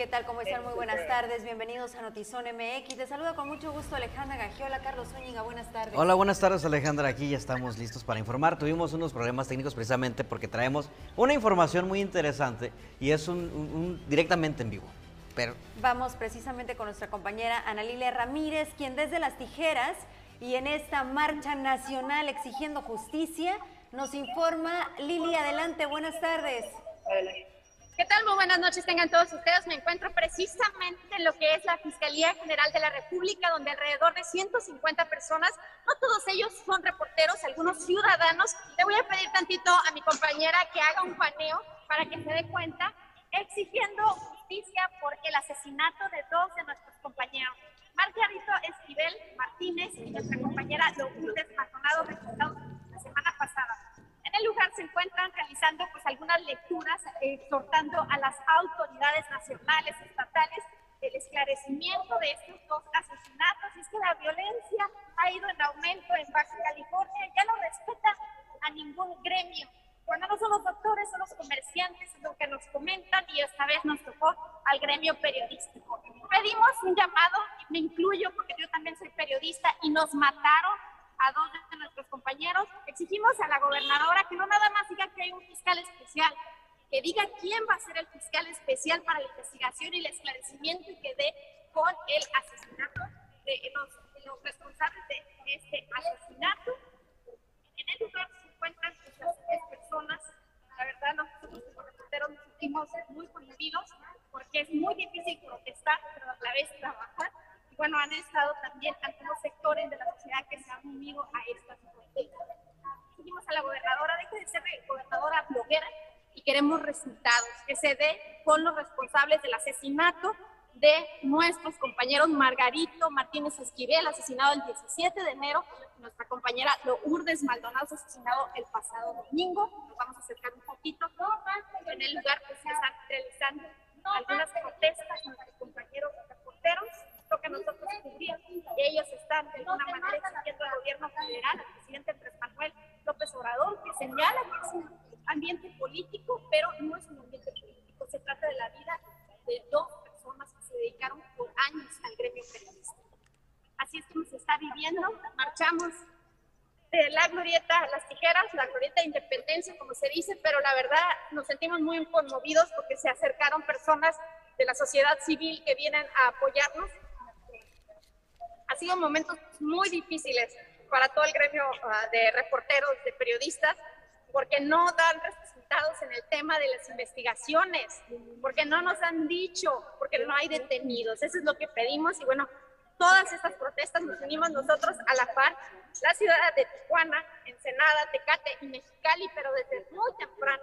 ¿Qué tal? ¿Cómo están? Muy buenas tardes. Bienvenidos a Notizón MX. Te saluda con mucho gusto Alejandra Gagiola, Carlos Zúñiga. Buenas tardes. Hola, buenas tardes Alejandra. Aquí ya estamos listos para informar. Tuvimos unos problemas técnicos precisamente porque traemos una información muy interesante y es un, directamente en vivo. Pero... Vamos precisamente con nuestra compañera Ana Lilia Ramírez, quien desde las tijeras y en esta marcha nacional exigiendo justicia nos informa. Lili, adelante. Buenas tardes. ¿Qué tal? Muy buenas noches tengan todos ustedes. Me encuentro precisamente en lo que es la Fiscalía General de la República, donde alrededor de 150 personas, no todos ellos son reporteros, algunos ciudadanos. Le voy a pedir tantito a mi compañera que haga un paneo para que se dé cuenta, exigiendo justicia por el asesinato de dos de nuestros compañeros. Margarito Esquivel Martínez y nuestra compañera Lourdes Maldonado, resultados la semana pasada. Lugar se encuentran realizando pues algunas lecturas, exhortando a las autoridades nacionales, estatales, el esclarecimiento de estos dos asesinatos. Y es que la violencia ha ido en aumento en Baja California, ya no respeta a ningún gremio. Cuando no son los doctores, son los comerciantes, lo que nos comentan, y esta vez nos tocó al gremio periodístico. Pedimos un llamado, me incluyo porque yo también soy periodista, y nos mataron a dos nuestros compañeros, exigimos a la gobernadora que no nada más diga que hay un fiscal especial, que diga quién va a ser el fiscal especial para la investigación y el esclarecimiento y que dé con el asesinato de los, responsables de este asesinato. En el lugar se encuentran estas tres personas. La verdad, nosotros nos sentimos muy conmovidos porque es muy difícil protestar, pero a la vez trabajar bueno, han estado también algunos sectores de la sociedad que se han unido a estas protestas. Seguimos a la gobernadora, deje de ser gobernadora bloguera y queremos resultados, que se dé con los responsables del asesinato de nuestros compañeros Margarito Martínez Esquivel, asesinado el 17 de enero, nuestra compañera Lourdes Maldonado, asesinado el pasado domingo. Nos vamos a acercar un poquito. En el lugar que se están realizando algunas protestas, nuestros compañeros reporteros que nosotros cubrimos. Y ellos están de alguna manera exigiendo al gobierno federal, al presidente Andrés Manuel López Obrador, que señala que es un ambiente político, pero no es un ambiente político, se trata de la vida de dos personas que se dedicaron por años al gremio periodístico. Así es como se está viviendo, marchamos de la glorieta a las tijeras, la glorieta de independencia, como se dice, pero la verdad nos sentimos muy conmovidos porque se acercaron personas de la sociedad civil que vienen a apoyarnos sido momentos muy difíciles para todo el gremio ah, de reporteros, de periodistas, porque no dan resultados en el tema de las investigaciones, porque no nos han dicho, porque no hay detenidos. Eso es lo que pedimos y bueno, todas estas protestas nos unimos nosotros a la par, la ciudad de Tijuana, Ensenada, Tecate y Mexicali, pero desde muy temprano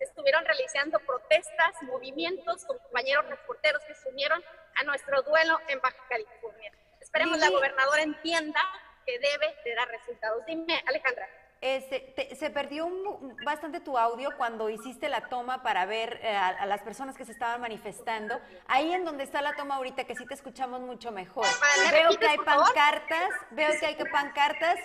estuvieron realizando protestas, movimientos con compañeros reporteros que se unieron a nuestro duelo en Baja California. Esperemos la gobernadora entienda que debe de dar resultados. Dime, Alejandra. Este, se perdió bastante tu audio cuando hiciste la toma para ver eh, a, las personas que se estaban manifestando. Ahí en donde está la toma ahorita, que sí te escuchamos mucho mejor. veo que hay pancartas, veo que hay que pancartas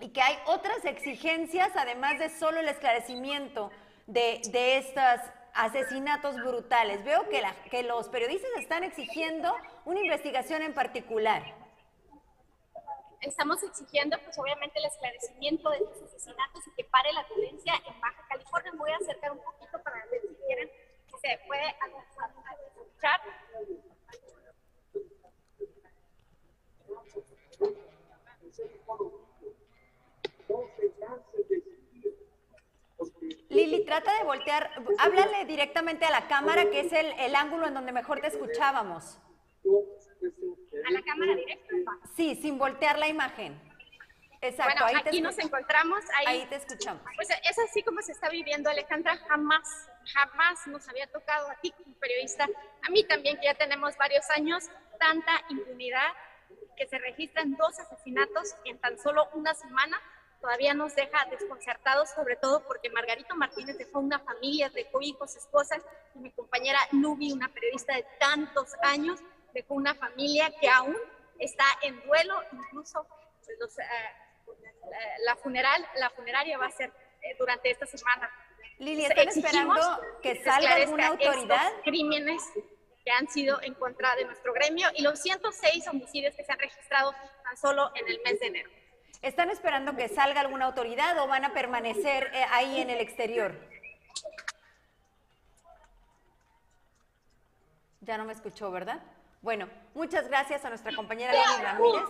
y que hay otras exigencias, además de solo el esclarecimiento de, de estas asesinatos brutales. Veo que, la, que los periodistas están exigiendo una investigación en particular. Estamos exigiendo, pues obviamente, el esclarecimiento de estos asesinatos y que pare la violencia en Baja California. Voy a acercar un poquito para ver si quieren que se puede escuchar. Lili, trata de voltear, háblale directamente a la cámara, que es el, ángulo en donde mejor te escuchábamos. ¿A la cámara directa? Sí, sin voltear la imagen. Exacto, bueno, aquí nos encontramos, ahí, te escuchamos. Pues es así como se está viviendo, Alejandra, jamás, jamás nos había tocado a ti como periodista, a mí también, que ya tenemos varios años, tanta impunidad, que se registran dos asesinatos en tan solo una semana, todavía nos deja desconcertados, sobre todo porque Margarito Martínez dejó una familia, dejó hijos, esposas, y mi compañera Nubi, una periodista de tantos años, dejó una familia que aún está en duelo, incluso pues, eh, la, funeral, la funeraria va a ser eh, durante esta semana. Lili, ¿están esperando que salga alguna autoridad? crímenes que han sido en contra de nuestro gremio y los 106 homicidios que se han registrado tan solo en el mes de enero. ¿Están esperando que salga alguna autoridad o van a permanecer eh, ahí en el exterior? Ya no me escuchó, ¿verdad? Bueno, muchas gracias a nuestra compañera Lili Ramírez.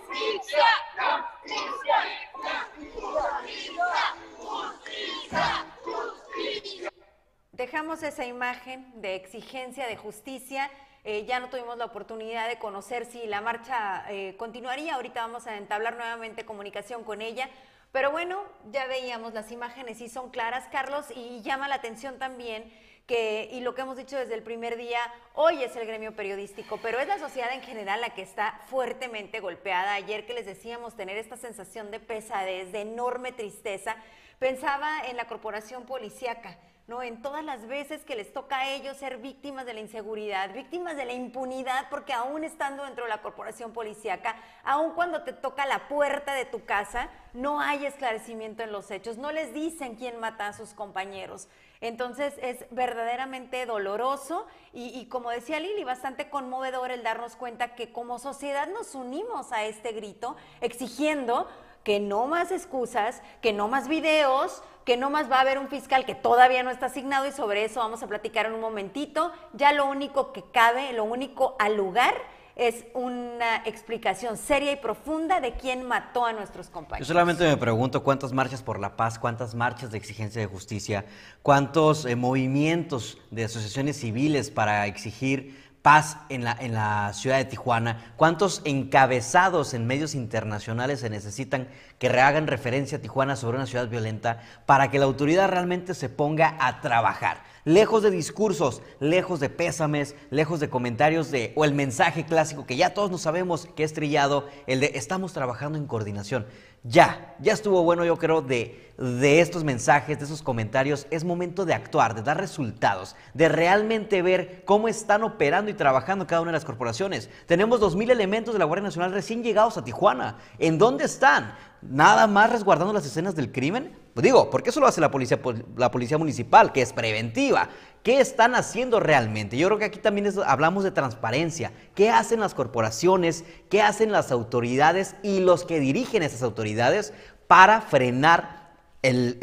Dejamos esa imagen de exigencia de justicia. Eh, ya no tuvimos la oportunidad de conocer si la marcha eh, continuaría. Ahorita vamos a entablar nuevamente comunicación con ella. Pero bueno, ya veíamos las imágenes y son claras, Carlos, y llama la atención también y lo que hemos dicho desde el primer día, hoy es el gremio periodístico, pero es la sociedad en general la que está fuertemente golpeada. Ayer que les decíamos tener esta sensación de pesadez, de enorme tristeza, pensaba en la corporación policíaca. ¿no? En todas las veces que les toca a ellos ser víctimas de la inseguridad, víctimas de la impunidad, porque aún estando dentro de la corporación policíaca, aún cuando te toca la puerta de tu casa, no hay esclarecimiento en los hechos, no les dicen quién mata a sus compañeros. Entonces es verdaderamente doloroso y, como decía Lili, bastante conmovedor el darnos cuenta que como sociedad nos unimos a este grito exigiendo que no más excusas, que no más videos, que no más va a haber un fiscal que todavía no está asignado y sobre eso vamos a platicar en un momentito. Ya lo único que cabe, lo único al lugar es una explicación seria y profunda de quién mató a nuestros compañeros. Yo solamente me pregunto cuántas marchas por la paz, cuántas marchas de exigencia de justicia, cuántos eh, movimientos de asociaciones civiles para exigir paz en la, en la ciudad de Tijuana? ¿Cuántos encabezados en medios internacionales se necesitan que rehagan referencia a Tijuana sobre una ciudad violenta para que la autoridad realmente se ponga a trabajar? Lejos de discursos, lejos de pésames, lejos de comentarios de, o el mensaje clásico que ya todos nos sabemos que es trillado, el de estamos trabajando en coordinación ya, ya estuvo bueno yo creo de, de estos mensajes, de esos comentarios. Es momento de actuar, de dar resultados, de realmente ver cómo están operando y trabajando cada una de las corporaciones. Tenemos 2.000 elementos de la Guardia Nacional recién llegados a Tijuana. ¿En dónde están? ¿Nada más resguardando las escenas del crimen? Pues digo, porque eso lo hace la policía, la policía municipal, que es preventiva. ¿Qué están haciendo realmente? Yo creo que aquí también hablamos de transparencia. ¿Qué hacen las corporaciones? ¿Qué hacen las autoridades y los que dirigen esas autoridades para frenar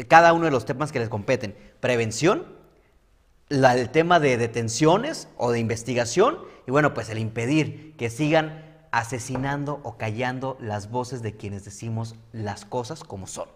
cada uno de los temas que les competen? Prevención, el tema de detenciones o de investigación y bueno, pues el impedir que sigan asesinando o callando las voces de quienes decimos las cosas como son.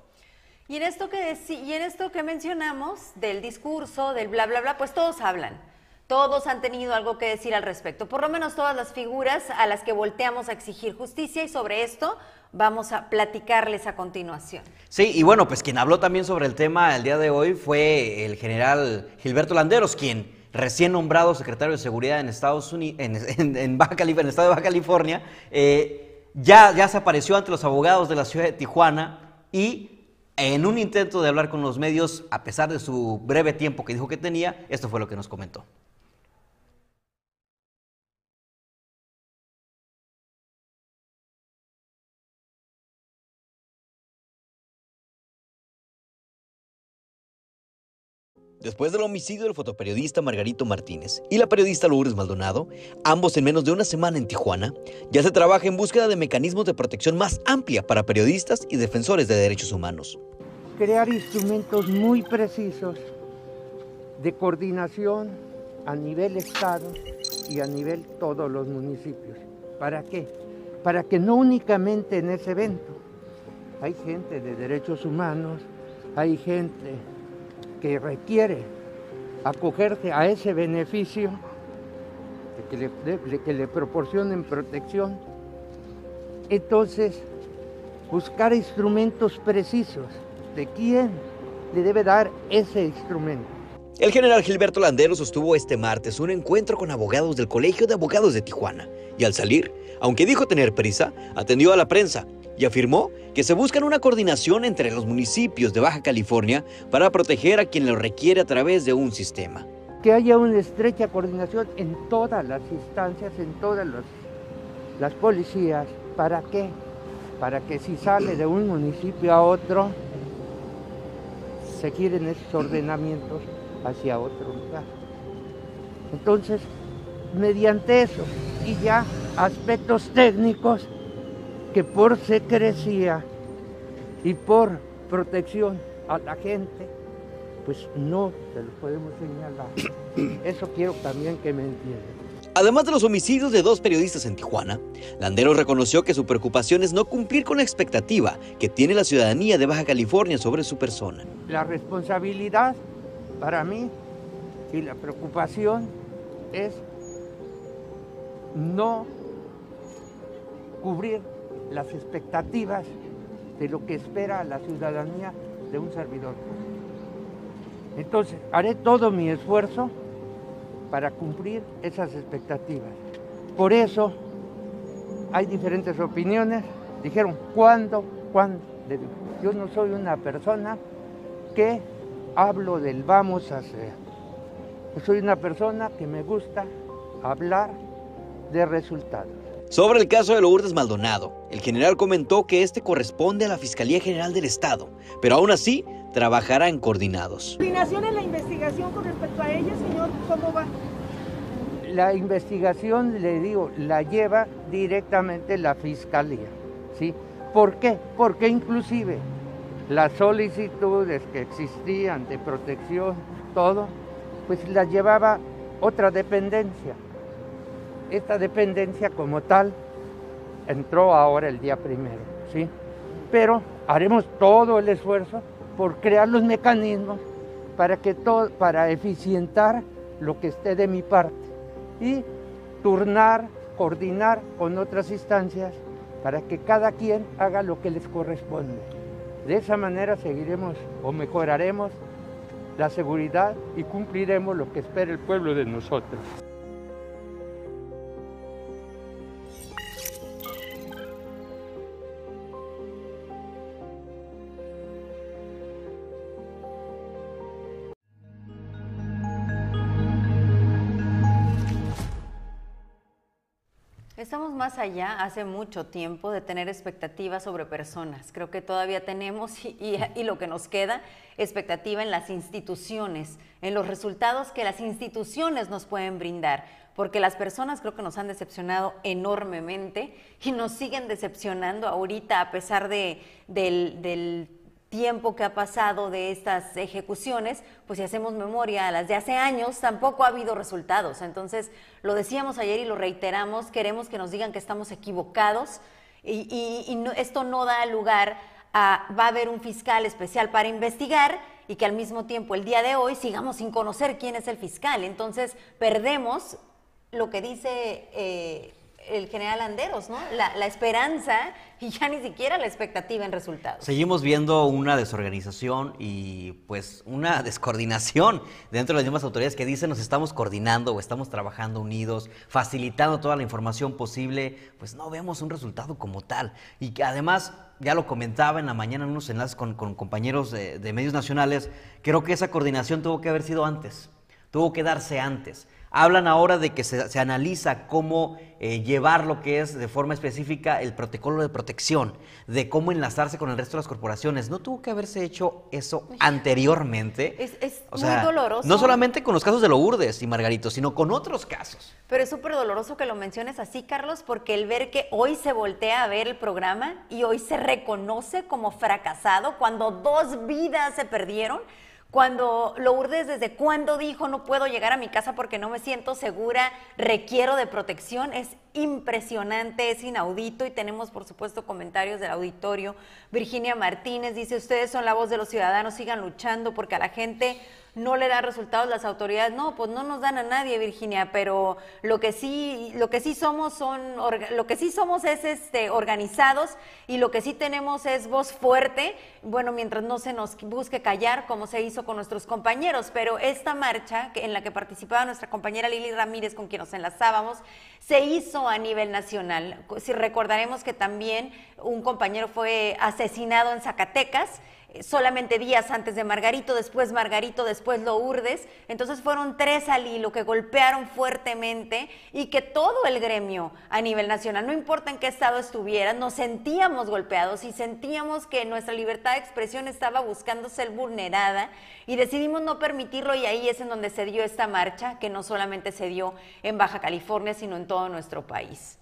Y en esto que y en esto que mencionamos del discurso, del bla bla bla, pues todos hablan. Todos han tenido algo que decir al respecto, por lo menos todas las figuras a las que volteamos a exigir justicia y sobre esto vamos a platicarles a continuación. Sí, y bueno, pues quien habló también sobre el tema el día de hoy fue el general Gilberto Landeros, quien recién nombrado secretario de Seguridad en Estados Unidos, en, Baja California, el estado de Baja California, eh, ya, ya se apareció ante los abogados de la ciudad de Tijuana y en un intento de hablar con los medios, a pesar de su breve tiempo que dijo que tenía, esto fue lo que nos comentó. Después del homicidio del fotoperiodista Margarito Martínez y la periodista Lourdes Maldonado, ambos en menos de una semana en Tijuana, ya se trabaja en búsqueda de mecanismos de protección más amplia para periodistas y defensores de derechos humanos. Crear instrumentos muy precisos de coordinación a nivel Estado y a nivel todos los municipios. ¿Para qué? Para que no únicamente en ese evento, hay gente de derechos humanos, hay gente que requiere acogerse a ese beneficio, de que le, que le proporcionen protección, entonces buscar instrumentos precisos de quién le debe dar ese instrumento. El general Gilberto Landero sostuvo este martes un encuentro con abogados del Colegio de Abogados de Tijuana y al salir, aunque dijo tener prisa, atendió a la prensa y afirmó que se busca una coordinación entre los municipios de Baja California para proteger a quien lo requiere a través de un sistema. Que haya una estrecha coordinación en todas las instancias, en todas las policías. ¿Para qué? Para que si sale de un municipio a otro, se giren esos ordenamientos hacia otro lugar. Entonces, mediante eso y ya aspectos técnicos que por secrecía y por protección a la gente, pues no se lo podemos señalar. Eso quiero también que me entiendan. Además de los homicidios de dos periodistas en Tijuana, Landero reconoció que su preocupación es no cumplir con la expectativa que tiene la ciudadanía de Baja California sobre su persona. La responsabilidad para mí y la preocupación es no cubrir las expectativas de lo que espera la ciudadanía de un servidor. Entonces, haré todo mi esfuerzo para cumplir esas expectativas. Por eso hay diferentes opiniones. Dijeron, ¿cuándo? ¿Cuándo? Yo no soy una persona que hablo del vamos a hacer. Yo soy una persona que me gusta hablar de resultados. Sobre el caso de Lourdes Maldonado, el general comentó que este corresponde a la Fiscalía General del Estado, pero aún así trabajarán coordinados. ¿Coordinación en la investigación con respecto a ella, señor? ¿Cómo va? La investigación, le digo, la lleva directamente la Fiscalía. ¿sí? ¿Por qué? Porque inclusive las solicitudes que existían de protección, todo, pues las llevaba otra dependencia. Esta dependencia como tal entró ahora el día primero, ¿sí? Pero haremos todo el esfuerzo por crear los mecanismos para que todo, para eficientar lo que esté de mi parte y turnar, coordinar con otras instancias para que cada quien haga lo que les corresponde. De esa manera seguiremos o mejoraremos la seguridad y cumpliremos lo que espera el pueblo de nosotros. Más allá, hace mucho tiempo, de tener expectativas sobre personas. Creo que todavía tenemos, y, lo que nos queda, expectativa en las instituciones, en los resultados que las instituciones nos pueden brindar. Porque las personas creo que nos han decepcionado enormemente y nos siguen decepcionando ahorita a pesar de, del, del tiempo que ha pasado de estas ejecuciones, pues si hacemos memoria a las de hace años, tampoco ha habido resultados. Entonces, lo decíamos ayer y lo reiteramos, queremos que nos digan que estamos equivocados y, esto no da lugar a, va a haber un fiscal especial para investigar y que al mismo tiempo el día de hoy sigamos sin conocer quién es el fiscal. Entonces, perdemos lo que dice... Eh, el general Anderos, ¿no? La, esperanza y ya ni siquiera la expectativa en resultados. Seguimos viendo una desorganización y pues una descoordinación dentro de las mismas autoridades que dicen nos estamos coordinando o estamos trabajando unidos, facilitando toda la información posible, pues no vemos un resultado como tal. Y que además, ya lo comentaba en la mañana en unos enlaces con, compañeros de, de medios nacionales, creo que esa coordinación tuvo que haber sido antes, tuvo que darse antes. Hablan ahora de que se, analiza cómo eh, llevar lo que es de forma específica el protocolo de protección, de cómo enlazarse con el resto de las corporaciones. ¿No tuvo que haberse hecho eso anteriormente? Es, muy doloroso. No solamente con los casos de Lourdes y Margarito, sino con otros casos. Pero es súper doloroso que lo menciones así, Carlos, porque el ver que hoy se voltea a ver el programa y hoy se reconoce como fracasado cuando dos vidas se perdieron cuando Lourdes desde cuándo dijo no puedo llegar a mi casa porque no me siento segura, requiero de protección, es impresionante, es inaudito y tenemos por supuesto comentarios del auditorio. Virginia Martínez dice, ustedes son la voz de los ciudadanos, sigan luchando porque a la gente no le da resultados las autoridades. No, pues no nos dan a nadie, Virginia, pero lo que sí, lo que sí somos son, lo que sí somos es este organizados y lo que sí tenemos es voz fuerte. Bueno, mientras no se nos busque callar, como se hizo con nuestros compañeros, pero esta marcha en la que participaba nuestra compañera Lili Ramírez, con quien nos enlazábamos, se hizo a nivel nacional. Si recordaremos que también un compañero fue asesinado en Zacatecas solamente días antes de Margarito, después Margarito, después Lourdes. Entonces fueron tres al hilo que golpearon fuertemente y que todo el gremio a nivel nacional, no importa en qué estado estuvieran, nos sentíamos golpeados y sentíamos que nuestra libertad de expresión estaba buscando ser vulnerada y decidimos no permitirlo y ahí es en donde se dio esta marcha, que no solamente se dio en Baja California, sino en todo nuestro país.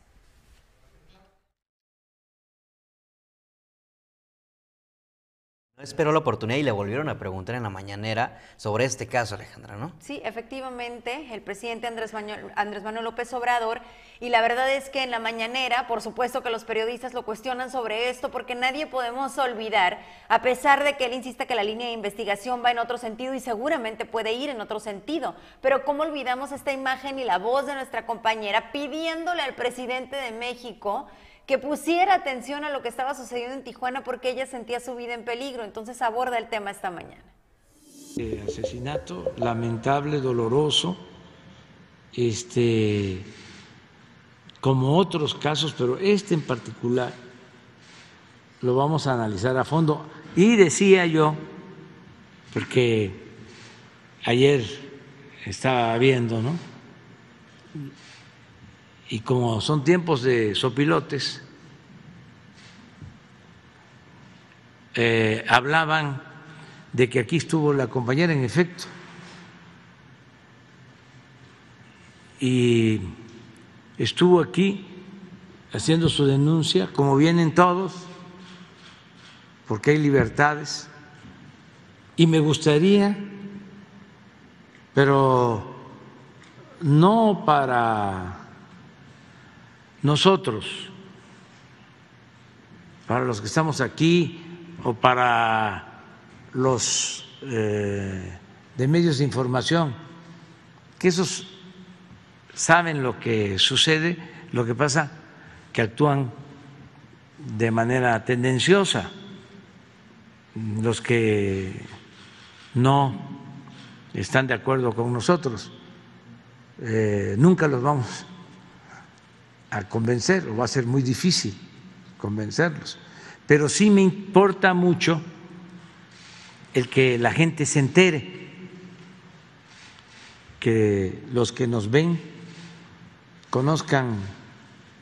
No esperó la oportunidad y le volvieron a preguntar en la mañanera sobre este caso, Alejandra, ¿no? Sí, efectivamente, el presidente Andrés Manuel, Andrés Manuel López Obrador, y la verdad es que en la mañanera, por supuesto que los periodistas lo cuestionan sobre esto, porque nadie podemos olvidar, a pesar de que él insista que la línea de investigación va en otro sentido y seguramente puede ir en otro sentido, pero ¿cómo olvidamos esta imagen y la voz de nuestra compañera pidiéndole al presidente de México que pusiera atención a lo que estaba sucediendo en Tijuana porque ella sentía su vida en peligro. Entonces aborda el tema esta mañana. Eh, asesinato lamentable, doloroso, este, como otros casos, pero este en particular lo vamos a analizar a fondo. Y decía yo, porque ayer estaba viendo, ¿no? Y como son tiempos de sopilotes, eh, hablaban de que aquí estuvo la compañera en efecto. Y estuvo aquí haciendo su denuncia, como vienen todos, porque hay libertades, y me gustaría, pero no para nosotros, para los que estamos aquí o para los eh, de medios de información, que esos saben lo que sucede, lo que pasa, que actúan de manera tendenciosa, los que no están de acuerdo con nosotros, eh, nunca los vamos a convencer, o va a ser muy difícil convencerlos. Pero sí me importa mucho el que la gente se entere, que los que nos ven conozcan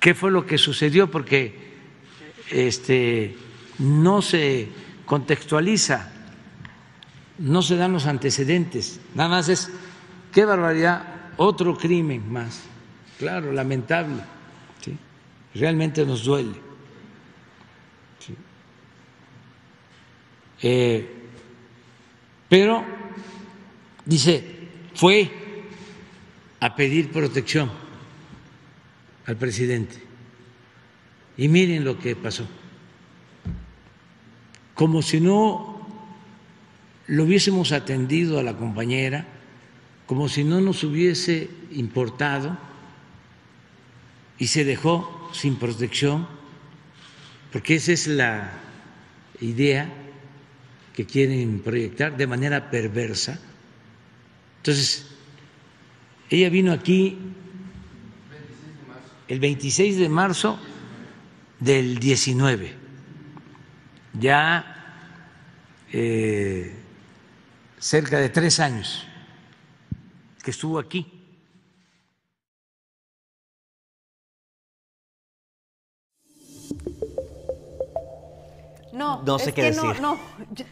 qué fue lo que sucedió, porque este, no se contextualiza, no se dan los antecedentes, nada más es, qué barbaridad, otro crimen más, claro, lamentable realmente nos duele. Eh, pero, dice, fue a pedir protección al presidente. Y miren lo que pasó. Como si no lo hubiésemos atendido a la compañera, como si no nos hubiese importado y se dejó sin protección, porque esa es la idea que quieren proyectar de manera perversa. Entonces, ella vino aquí el 26 de marzo del 19, ya eh, cerca de tres años que estuvo aquí. No, no sé qué decir. No, no,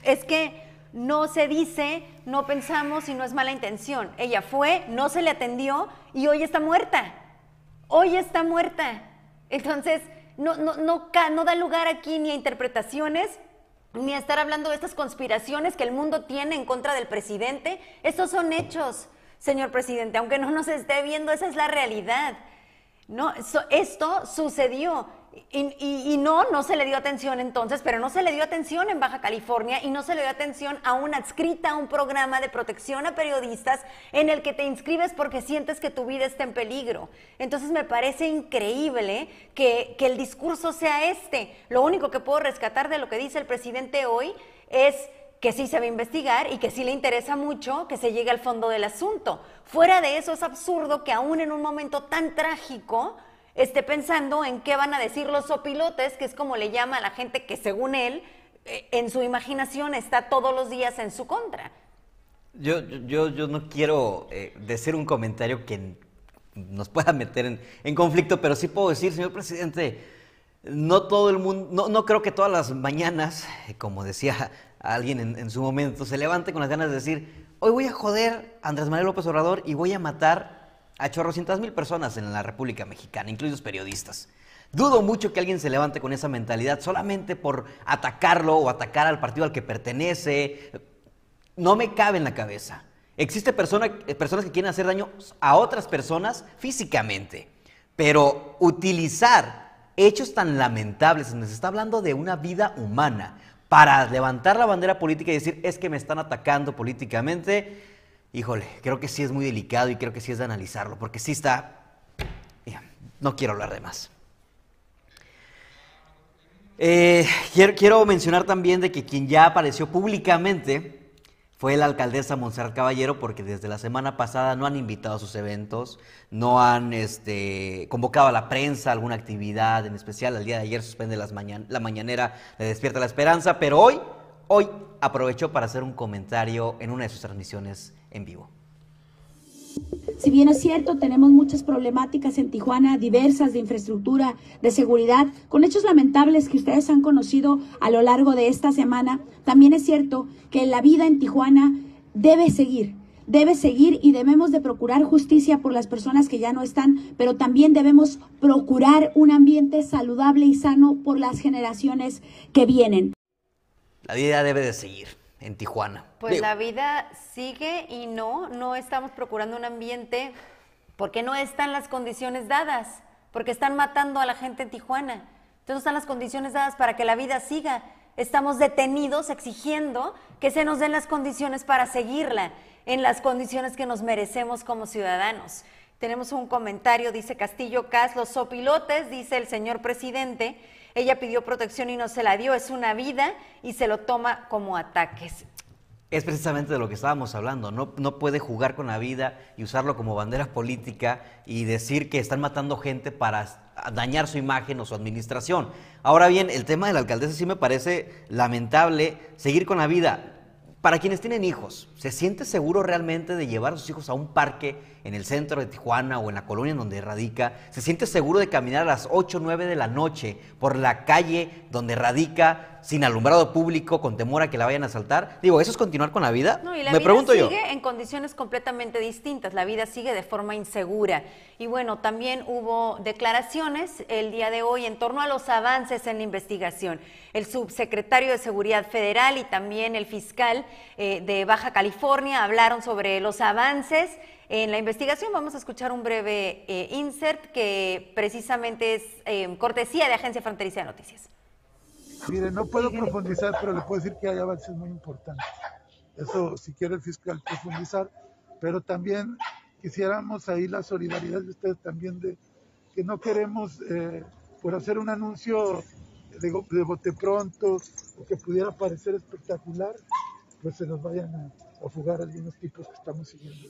es que no se dice, no pensamos y no es mala intención. Ella fue, no se le atendió y hoy está muerta. Hoy está muerta. Entonces, no, no, no, no da lugar aquí ni a interpretaciones, ni a estar hablando de estas conspiraciones que el mundo tiene en contra del presidente. Estos son hechos, señor presidente, aunque no nos esté viendo, esa es la realidad. No, esto sucedió y, no, no se le dio atención entonces, pero no se le dio atención en Baja California y no se le dio atención a una adscrita a un programa de protección a periodistas en el que te inscribes porque sientes que tu vida está en peligro. Entonces me parece increíble que, que el discurso sea este. Lo único que puedo rescatar de lo que dice el presidente hoy es que sí se va a investigar y que sí le interesa mucho que se llegue al fondo del asunto. Fuera de eso es absurdo que aún en un momento tan trágico esté pensando en qué van a decir los sopilotes, que es como le llama a la gente que según él eh, en su imaginación está todos los días en su contra. Yo, yo, yo no quiero eh, decir un comentario que nos pueda meter en, conflicto, pero sí puedo decir, señor presidente, no todo el mundo, no, no creo que todas las mañanas, eh, como decía alguien en, en, su momento, se levante con las ganas de decir, hoy voy a joder a Andrés Manuel López Obrador y voy a matar a chorrocientas mil personas en la República Mexicana, incluidos periodistas. Dudo mucho que alguien se levante con esa mentalidad solamente por atacarlo o atacar al partido al que pertenece. No me cabe en la cabeza. Existen persona, personas que quieren hacer daño a otras personas físicamente, pero utilizar hechos tan lamentables, donde se está hablando de una vida humana, para levantar la bandera política y decir es que me están atacando políticamente, híjole, creo que sí es muy delicado y creo que sí es de analizarlo, porque sí está... No quiero hablar de más. Eh, quiero, mencionar también de que quien ya apareció públicamente fue la alcaldesa Montserrat Caballero, porque desde la semana pasada no han invitado a sus eventos, no han este, convocado a la prensa alguna actividad en especial. El día de ayer suspende las mañan la mañanera de Despierta la Esperanza, pero hoy, hoy aprovechó para hacer un comentario en una de sus transmisiones en vivo. Si bien es cierto, tenemos muchas problemáticas en Tijuana, diversas de infraestructura, de seguridad, con hechos lamentables que ustedes han conocido a lo largo de esta semana, también es cierto que la vida en Tijuana debe seguir, debe seguir y debemos de procurar justicia por las personas que ya no están, pero también debemos procurar un ambiente saludable y sano por las generaciones que vienen. La vida debe de seguir en Tijuana. Pues Digo. la vida sigue y no, no estamos procurando un ambiente porque no están las condiciones dadas, porque están matando a la gente en Tijuana. Entonces no están las condiciones dadas para que la vida siga. Estamos detenidos exigiendo que se nos den las condiciones para seguirla, en las condiciones que nos merecemos como ciudadanos. Tenemos un comentario, dice Castillo Cas, los sopilotes, dice el señor presidente, ella pidió protección y no se la dio, es una vida y se lo toma como ataques. Es precisamente de lo que estábamos hablando, no, no puede jugar con la vida y usarlo como bandera política y decir que están matando gente para dañar su imagen o su administración. Ahora bien, el tema de la alcaldesa sí me parece lamentable seguir con la vida. Para quienes tienen hijos, ¿se siente seguro realmente de llevar a sus hijos a un parque en el centro de Tijuana o en la colonia en donde radica? ¿Se siente seguro de caminar a las 8 o 9 de la noche por la calle donde radica sin alumbrado público con temor a que la vayan a asaltar? Digo, ¿eso es continuar con la vida? No, y la Me vida pregunto sigue yo. en condiciones completamente distintas. La vida sigue de forma insegura. Y bueno, también hubo declaraciones el día de hoy en torno a los avances en la investigación. El subsecretario de Seguridad Federal y también el fiscal eh, de Baja California hablaron sobre los avances en la investigación. Vamos a escuchar un breve eh, insert que precisamente es eh, cortesía de Agencia Fronteriza de Noticias. Mire, no puedo profundizar, pero le puedo decir que hay avances muy importantes. Eso, si quiere el fiscal profundizar, pero también quisiéramos ahí la solidaridad de ustedes también de que no queremos eh, por hacer un anuncio de, de bote pronto o que pudiera parecer espectacular, pues se nos vayan a, a fugar algunos tipos que estamos siguiendo.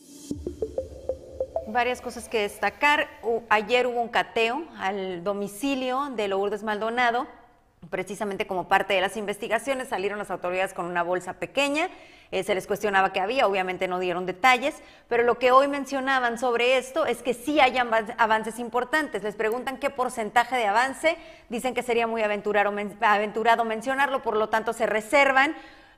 Varias cosas que destacar. Ayer hubo un cateo al domicilio de Lourdes Maldonado. Precisamente como parte de las investigaciones salieron las autoridades con una bolsa pequeña, eh, se les cuestionaba qué había, obviamente no dieron detalles, pero lo que hoy mencionaban sobre esto es que sí hay avan- avances importantes. Les preguntan qué porcentaje de avance, dicen que sería muy aventurado mencionarlo, por lo tanto se reservan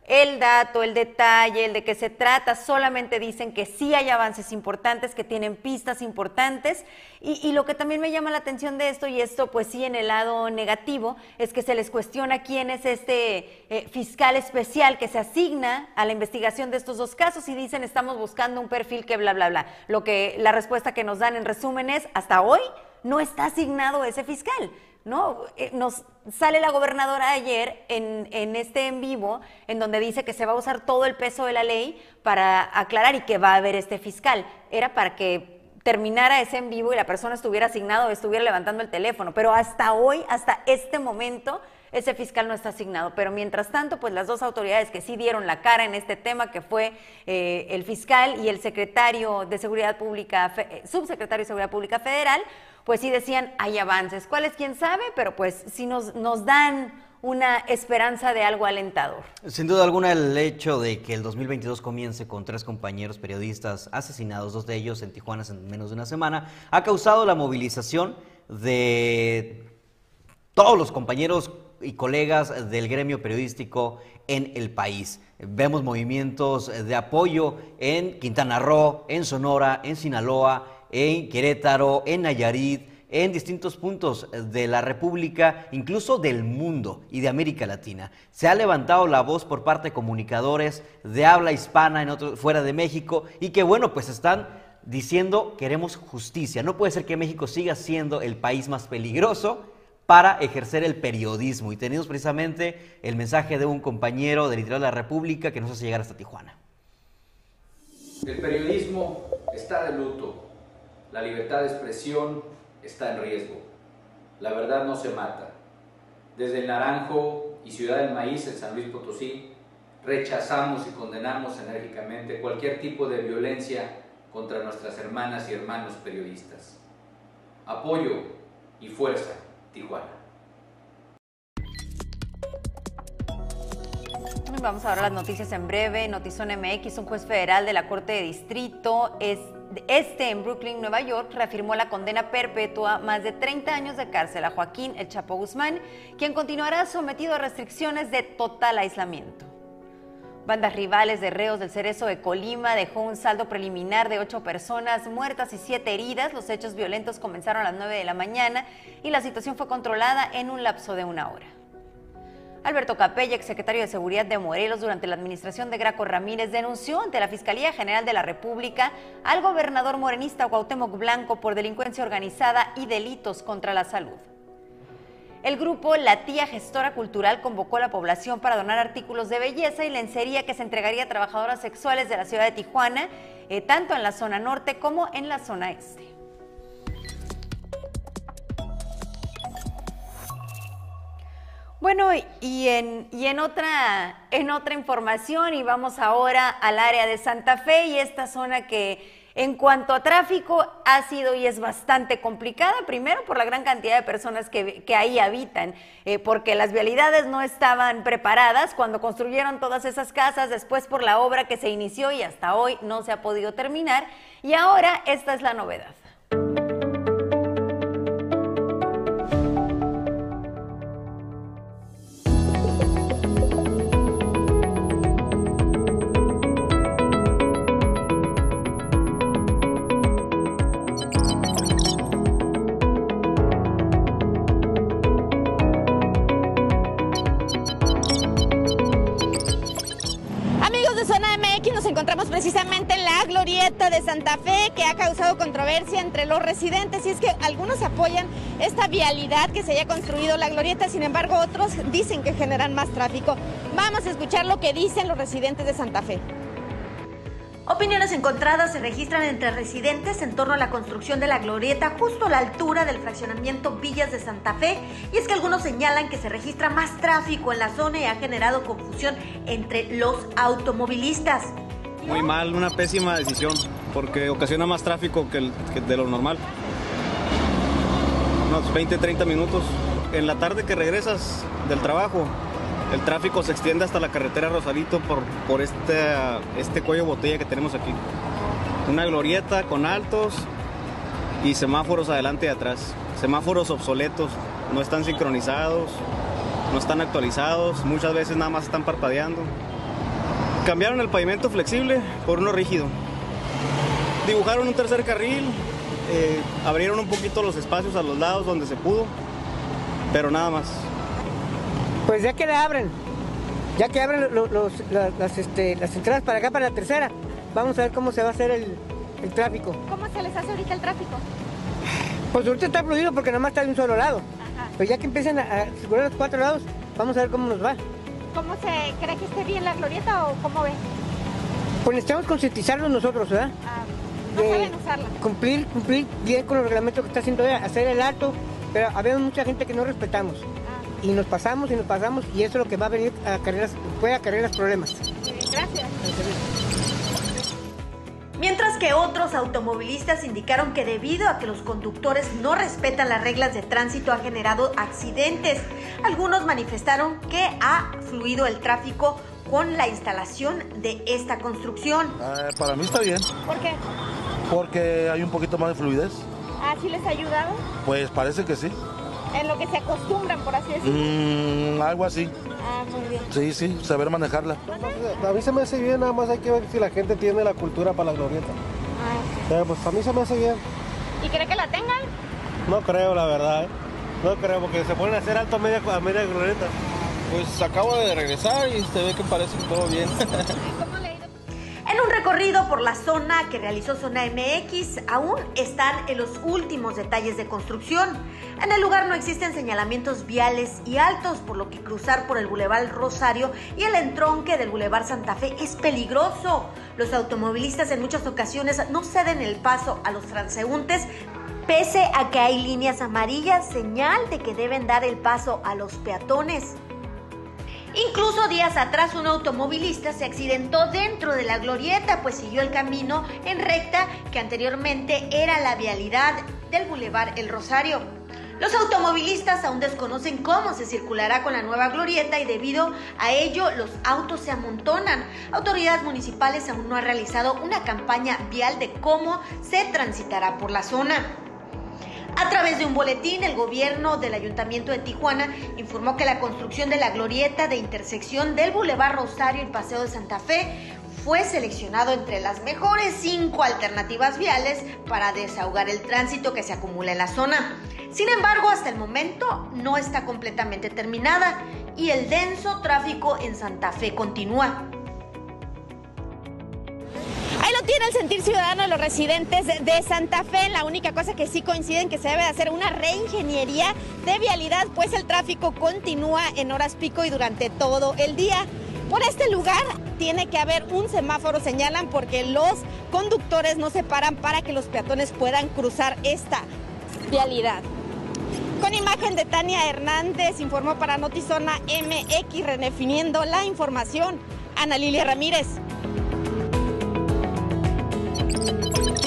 el dato, el detalle, el de qué se trata, solamente dicen que sí hay avances importantes, que tienen pistas importantes. Y, lo que también me llama la atención de esto, y esto pues sí en el lado negativo, es que se les cuestiona quién es este eh, fiscal especial que se asigna a la investigación de estos dos casos y dicen estamos buscando un perfil que bla, bla, bla. Lo que la respuesta que nos dan en resumen es, hasta hoy no está asignado ese fiscal. ¿No? Eh, Nos sale la gobernadora ayer en, en, este en vivo, en donde dice que se va a usar todo el peso de la ley para aclarar y que va a haber este fiscal. Era para que terminara ese en vivo y la persona estuviera asignado o estuviera levantando el teléfono. Pero hasta hoy, hasta este momento, ese fiscal no está asignado. Pero mientras tanto, pues las dos autoridades que sí dieron la cara en este tema, que fue eh, el fiscal y el secretario de Seguridad Pública, fe, subsecretario de Seguridad Pública Federal, pues sí decían, hay avances. ¿Cuáles? ¿Quién sabe? Pero pues si nos, nos dan una esperanza de algo alentador. Sin duda alguna el hecho de que el 2022 comience con tres compañeros periodistas asesinados, dos de ellos en Tijuana en menos de una semana, ha causado la movilización de todos los compañeros y colegas del gremio periodístico en el país. Vemos movimientos de apoyo en Quintana Roo, en Sonora, en Sinaloa, en Querétaro, en Nayarit, en distintos puntos de la República, incluso del mundo y de América Latina. Se ha levantado la voz por parte de comunicadores de habla hispana en fuera de México y que bueno, pues están diciendo queremos justicia. No puede ser que México siga siendo el país más peligroso para ejercer el periodismo. Y tenemos precisamente el mensaje de un compañero del litoral de la República que nos hace llegar hasta Tijuana. El periodismo está de luto. La libertad de expresión está en riesgo. La verdad no se mata. Desde el Naranjo y Ciudad del Maíz en San Luis Potosí, rechazamos y condenamos enérgicamente cualquier tipo de violencia contra nuestras hermanas y hermanos periodistas. Apoyo y fuerza, Tijuana. Vamos a ver las noticias en breve. Notizón MX, un juez federal de la Corte de Distrito es este en Brooklyn, Nueva York, reafirmó la condena perpetua más de 30 años de cárcel a Joaquín El Chapo Guzmán, quien continuará sometido a restricciones de total aislamiento. Bandas rivales de reos del Cerezo de Colima dejó un saldo preliminar de ocho personas muertas y siete heridas. Los hechos violentos comenzaron a las 9 de la mañana y la situación fue controlada en un lapso de una hora. Alberto Capella, exsecretario de Seguridad de Morelos durante la administración de Graco Ramírez, denunció ante la Fiscalía General de la República al gobernador morenista Cuauhtémoc Blanco por delincuencia organizada y delitos contra la salud. El grupo La Tía Gestora Cultural convocó a la población para donar artículos de belleza y lencería que se entregaría a trabajadoras sexuales de la ciudad de Tijuana, eh, tanto en la zona norte como en la zona este. Bueno, y en, y en, otra, en otra información, y vamos ahora al área de Santa Fe y esta zona que en cuanto a tráfico ha sido y es bastante complicada, primero por la gran cantidad de personas que, ahí habitan, eh, porque las vialidades no estaban preparadas cuando construyeron todas esas casas, después por la obra que se inició y hasta hoy no se ha podido terminar, y ahora esta es la novedad. Residentes y es que algunos apoyan esta vialidad que se haya construido la glorieta, sin embargo otros dicen que generan más tráfico. Vamos a escuchar lo que dicen los residentes de Santa Fe. Opiniones encontradas se registran entre residentes en torno a la construcción de la glorieta justo a la altura del fraccionamiento Villas de Santa Fe y es que algunos señalan que se registra más tráfico en la zona y ha generado confusión entre los automovilistas. Muy mal, una pésima decisión, porque ocasiona más tráfico que, de lo normal. Unos 20, 30 minutos. En la tarde que regresas del trabajo, el tráfico se extiende hasta la carretera Rosarito por, este, este cuello botella que tenemos aquí. Una glorieta con altos y semáforos adelante y atrás. Semáforos obsoletos, no están sincronizados, no están actualizados, muchas veces nada más están parpadeando. Cambiaron el pavimento flexible por uno rígido. Dibujaron un tercer carril, eh, abrieron un poquito los espacios a los lados donde se pudo, pero nada más. Pues ya que le abren, ya que abren las, este, las entradas para acá, para la tercera, vamos a ver cómo se va a hacer el, tráfico. ¿Cómo se les hace ahorita el tráfico? Pues ahorita está fluido porque nada más está de un solo lado. Pues ya que empiecen a, a los cuatro lados, vamos a ver cómo nos va. ¿Cómo se cree que esté bien la glorieta o cómo ve? Pues necesitamos concientizarnos nosotros, ¿verdad? Ah, no saben usarla. Cumplir, cumplir bien con los reglamentos que está haciendo ella, hacer el alto, pero habemos mucha gente que no respetamos. Ah. Y nos pasamos y nos pasamos y eso es lo que va a venir a carreras, puede acarrear los problemas. Gracias. Mientras que otros automovilistas indicaron que debido a que los conductores no respetan las reglas de tránsito ha generado accidentes. Algunos manifestaron que ha fluido el tráfico con la instalación de esta construcción. Ah, para mí está bien. ¿Por qué? Porque hay un poquito más de fluidez. ¿Así les ha ayudado? Pues parece que sí. En lo que se acostumbran, por así decirlo. Mm, algo así. Ah, muy bien. Sí, sí, saber manejarla. A mí se me hace bien, nada más hay que ver si la gente tiene la cultura para la glorieta. Ah, Eh, pues a mí se me hace bien. ¿Y cree que la tengan? No creo, la verdad. ¿eh? No creo, porque se ponen a hacer alto a media, a media glorieta. Pues acabo de regresar y se ve que parece que todo bien. En un recorrido por la zona que realizó Zona MX, aún están en los últimos detalles de construcción. En el lugar no existen señalamientos viales y altos, por lo que cruzar por el Boulevard Rosario y el entronque del Boulevard Santa Fe es peligroso. Los automovilistas en muchas ocasiones no ceden el paso a los transeúntes, pese a que hay líneas amarillas, señal de que deben dar el paso a los peatones. Incluso días atrás un automovilista se accidentó dentro de la glorieta, pues siguió el camino en recta que anteriormente era la vialidad del Boulevard El Rosario. Los automovilistas aún desconocen cómo se circulará con la nueva glorieta y debido a ello los autos se amontonan. Autoridades municipales aún no han realizado una campaña vial de cómo se transitará por la zona. A través de un boletín, el gobierno del Ayuntamiento de Tijuana informó que la construcción de la glorieta de intersección del Boulevard Rosario y Paseo de Santa Fe fue seleccionado entre las mejores cinco alternativas viales para desahogar el tránsito que se acumula en la zona. Sin embargo, hasta el momento no está completamente terminada y el denso tráfico en Santa Fe continúa. Ahí lo tiene el sentir ciudadano de los residentes de Santa Fe. La única cosa que sí coinciden que se debe de hacer una reingeniería de vialidad, pues el tráfico continúa en horas pico y durante todo el día. Por este lugar tiene que haber un semáforo, señalan, porque los conductores no se paran para que los peatones puedan cruzar esta vialidad. Con imagen de Tania Hernández, informó para Notizona MX, redefiniendo la información. Ana Lilia Ramírez. Thank you.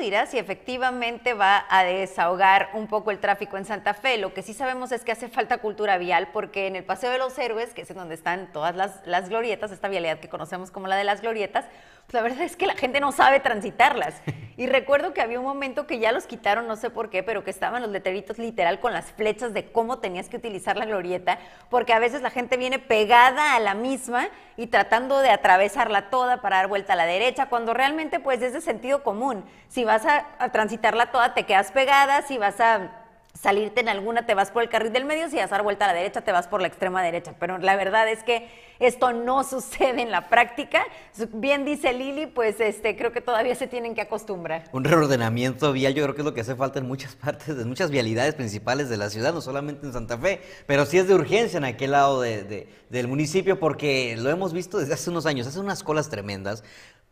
Pues el tiempo dirá si efectivamente va a desahogar un poco el tráfico en Santa Fe. Lo que sí sabemos es que hace falta cultura vial porque en el Paseo de los Héroes, que es en donde están todas las, las glorietas, esta vialidad que conocemos como la de las glorietas, pues la verdad es que la gente no sabe transitarlas. Y recuerdo que había un momento que ya los quitaron, no sé por qué, pero que estaban los letreritos literal con las flechas de cómo tenías que utilizar la glorieta, porque a veces la gente viene pegada a la misma y tratando de atravesarla toda para dar vuelta a la derecha, cuando realmente pues es de sentido común. Si vas a, transitarla toda, te quedas pegada, si vas a salirte en alguna, te vas por el carril del medio, si vas a dar vuelta a la derecha, te vas por la extrema derecha. Pero la verdad es que esto no sucede en la práctica. Bien dice Lili, pues este, creo que todavía se tienen que acostumbrar. Un reordenamiento vial yo creo que es lo que hace falta en muchas partes, en muchas vialidades principales de la ciudad, no solamente en Santa Fe, pero sí es de urgencia en aquel lado de- del municipio porque lo hemos visto desde hace unos años, hace unas colas tremendas.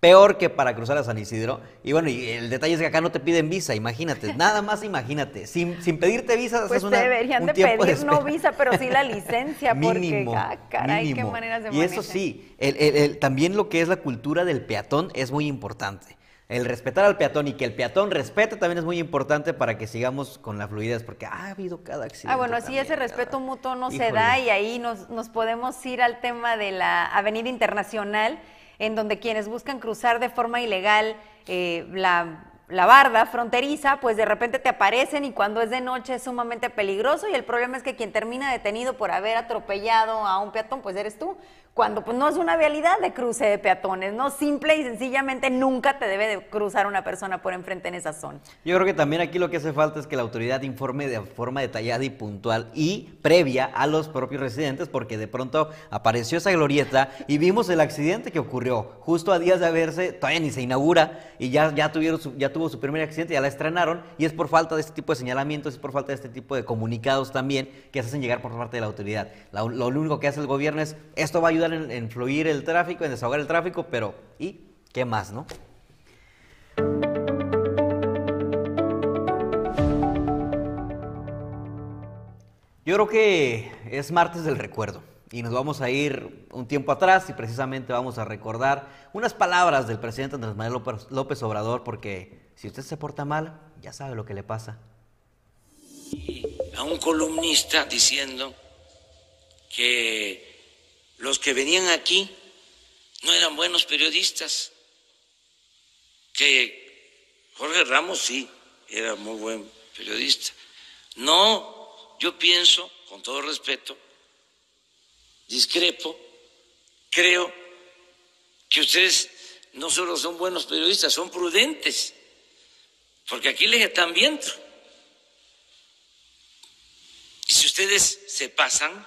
Peor que para cruzar a San Isidro. Y bueno, y el detalle es que acá no te piden visa, imagínate. Nada más imagínate. Sin, sin pedirte visa, Pues haces una, deberían un de pedir no visa, pero sí la licencia, Mínimo, porque, ah, caray, qué mínimo. maneras de Y eso sí, el- el- el- también lo que es la cultura del peatón es muy importante. El respetar al peatón y que el peatón respete también es muy importante para que sigamos con la fluidez, porque ha habido cada accidente. Ah, bueno, así también, ese respeto mutuo no se da y ahí nos, nos podemos ir al tema de la Avenida Internacional, en donde quienes buscan cruzar de forma ilegal eh, la, la barda fronteriza, pues de repente te aparecen y cuando es de noche es sumamente peligroso y el problema es que quien termina detenido por haber atropellado a un peatón, pues eres tú. Cuando pues no es una vialidad de cruce de peatones, ¿no? Simple y sencillamente nunca te debe de cruzar una persona por enfrente en esa zona. Yo creo que también aquí lo que hace falta es que la autoridad informe de forma detallada y puntual y previa a los propios residentes, porque de pronto apareció esa glorieta y vimos el accidente que ocurrió justo a días de haberse, todavía ni se inaugura y ya, ya, tuvieron su- ya tuvo su primer accidente, ya la estrenaron y es por falta de este tipo de señalamientos, es por falta de este tipo de comunicados también que se hacen llegar por parte de la autoridad. Lo único que hace el gobierno es, esto va a ayudar en, en fluir el tráfico, en desahogar el tráfico, pero ¿y qué más, no? Yo creo que es martes del recuerdo y nos vamos a ir un tiempo atrás y precisamente vamos a recordar unas palabras del presidente Andrés Manuel López Obrador porque si usted se porta mal, ya sabe lo que le pasa. a un columnista diciendo que los que venían aquí no eran buenos periodistas, que Jorge Ramos sí era muy buen periodista. No, yo pienso, con todo respeto, discrepo, creo que ustedes no solo son buenos periodistas, son prudentes, porque aquí les están viendo. Y si ustedes se pasan,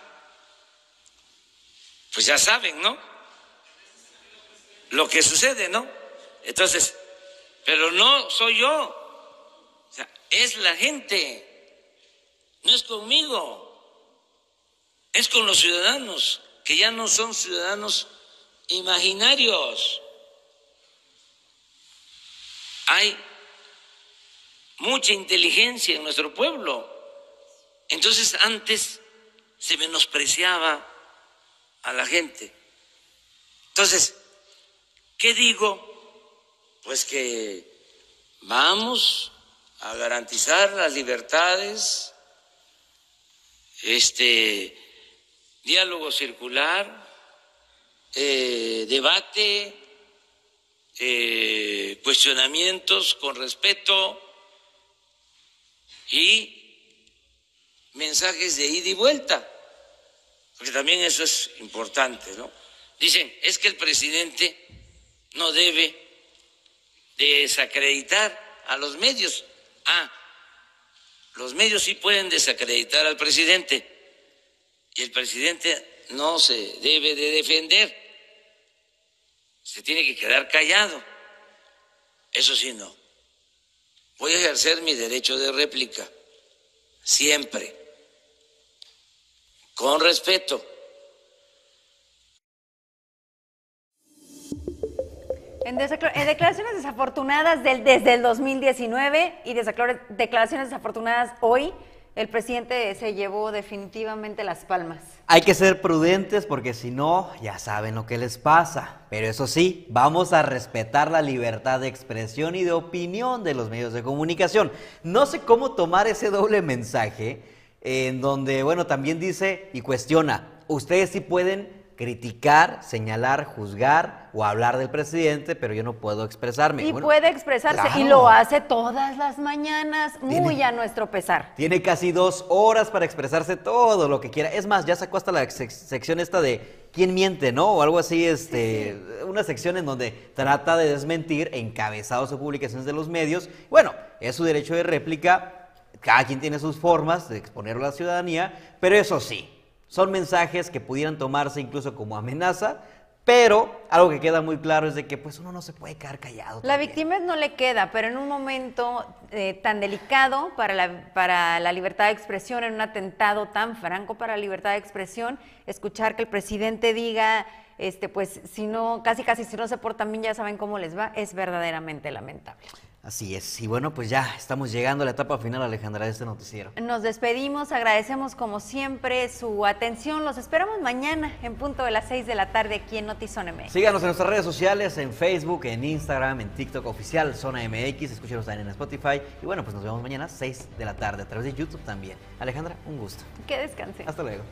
pues ya saben, ¿no? Lo que sucede, ¿no? Entonces, pero no soy yo, o sea, es la gente, no es conmigo, es con los ciudadanos, que ya no son ciudadanos imaginarios. Hay mucha inteligencia en nuestro pueblo. Entonces antes se menospreciaba a la gente. Entonces, ¿qué digo? Pues que vamos a garantizar las libertades, este diálogo circular, eh, debate, eh, cuestionamientos con respeto y mensajes de ida y vuelta, porque también eso es importante, ¿no? Dicen, es que el presidente no debe desacreditar a los medios. Ah, los medios sí pueden desacreditar al presidente y el presidente no se debe de defender, se tiene que quedar callado. Eso sí, no. Voy a ejercer mi derecho de réplica, siempre, con respeto. En, declaraciones desafortunadas del- desde el 2019 y declaraciones desafortunadas hoy, el presidente se llevó definitivamente las palmas. Hay que ser prudentes porque si no, ya saben lo que les pasa. Pero eso sí, vamos a respetar la libertad de expresión y de opinión de los medios de comunicación. No sé cómo tomar ese doble mensaje en donde, bueno, también dice y cuestiona, ustedes sí pueden criticar, señalar, juzgar o hablar del presidente, pero yo no puedo expresarme. Y Bueno, puede expresarse y lo hace todas las mañanas, muy a nuestro pesar. Tiene casi dos horas para expresarse todo lo que quiera. Es más, ya sacó hasta la sec- sección esta de quién miente, ¿no? O algo así, este, una sección en donde trata de desmentir encabezados o publicaciones de los medios. Bueno, es su derecho de réplica. Cada quien tiene sus formas de exponerlo a la ciudadanía, pero eso sí, son mensajes que pudieran tomarse incluso como amenaza, pero algo que queda muy claro es de que pues uno no se puede quedar callado. La víctima no le queda, pero en un momento eh, tan delicado para la, para la libertad de expresión, en un atentado tan franco para la libertad de expresión, escuchar que el presidente diga, este, pues si no, casi casi si no se portan bien ya saben cómo les va, es verdaderamente lamentable. Así es. Y bueno, pues ya estamos llegando a la etapa final, Alejandra, de este noticiero. Nos despedimos, agradecemos como siempre su atención, los esperamos mañana en punto de las 6 de la tarde aquí en Notizón MX. Síganos en nuestras redes sociales, en Facebook, en Instagram, en TikTok oficial, Zona MX, escúchenos también en Spotify. Y bueno, pues nos vemos mañana 6 de la tarde a través de YouTube también. Alejandra, un gusto. Que descansen. Hasta luego.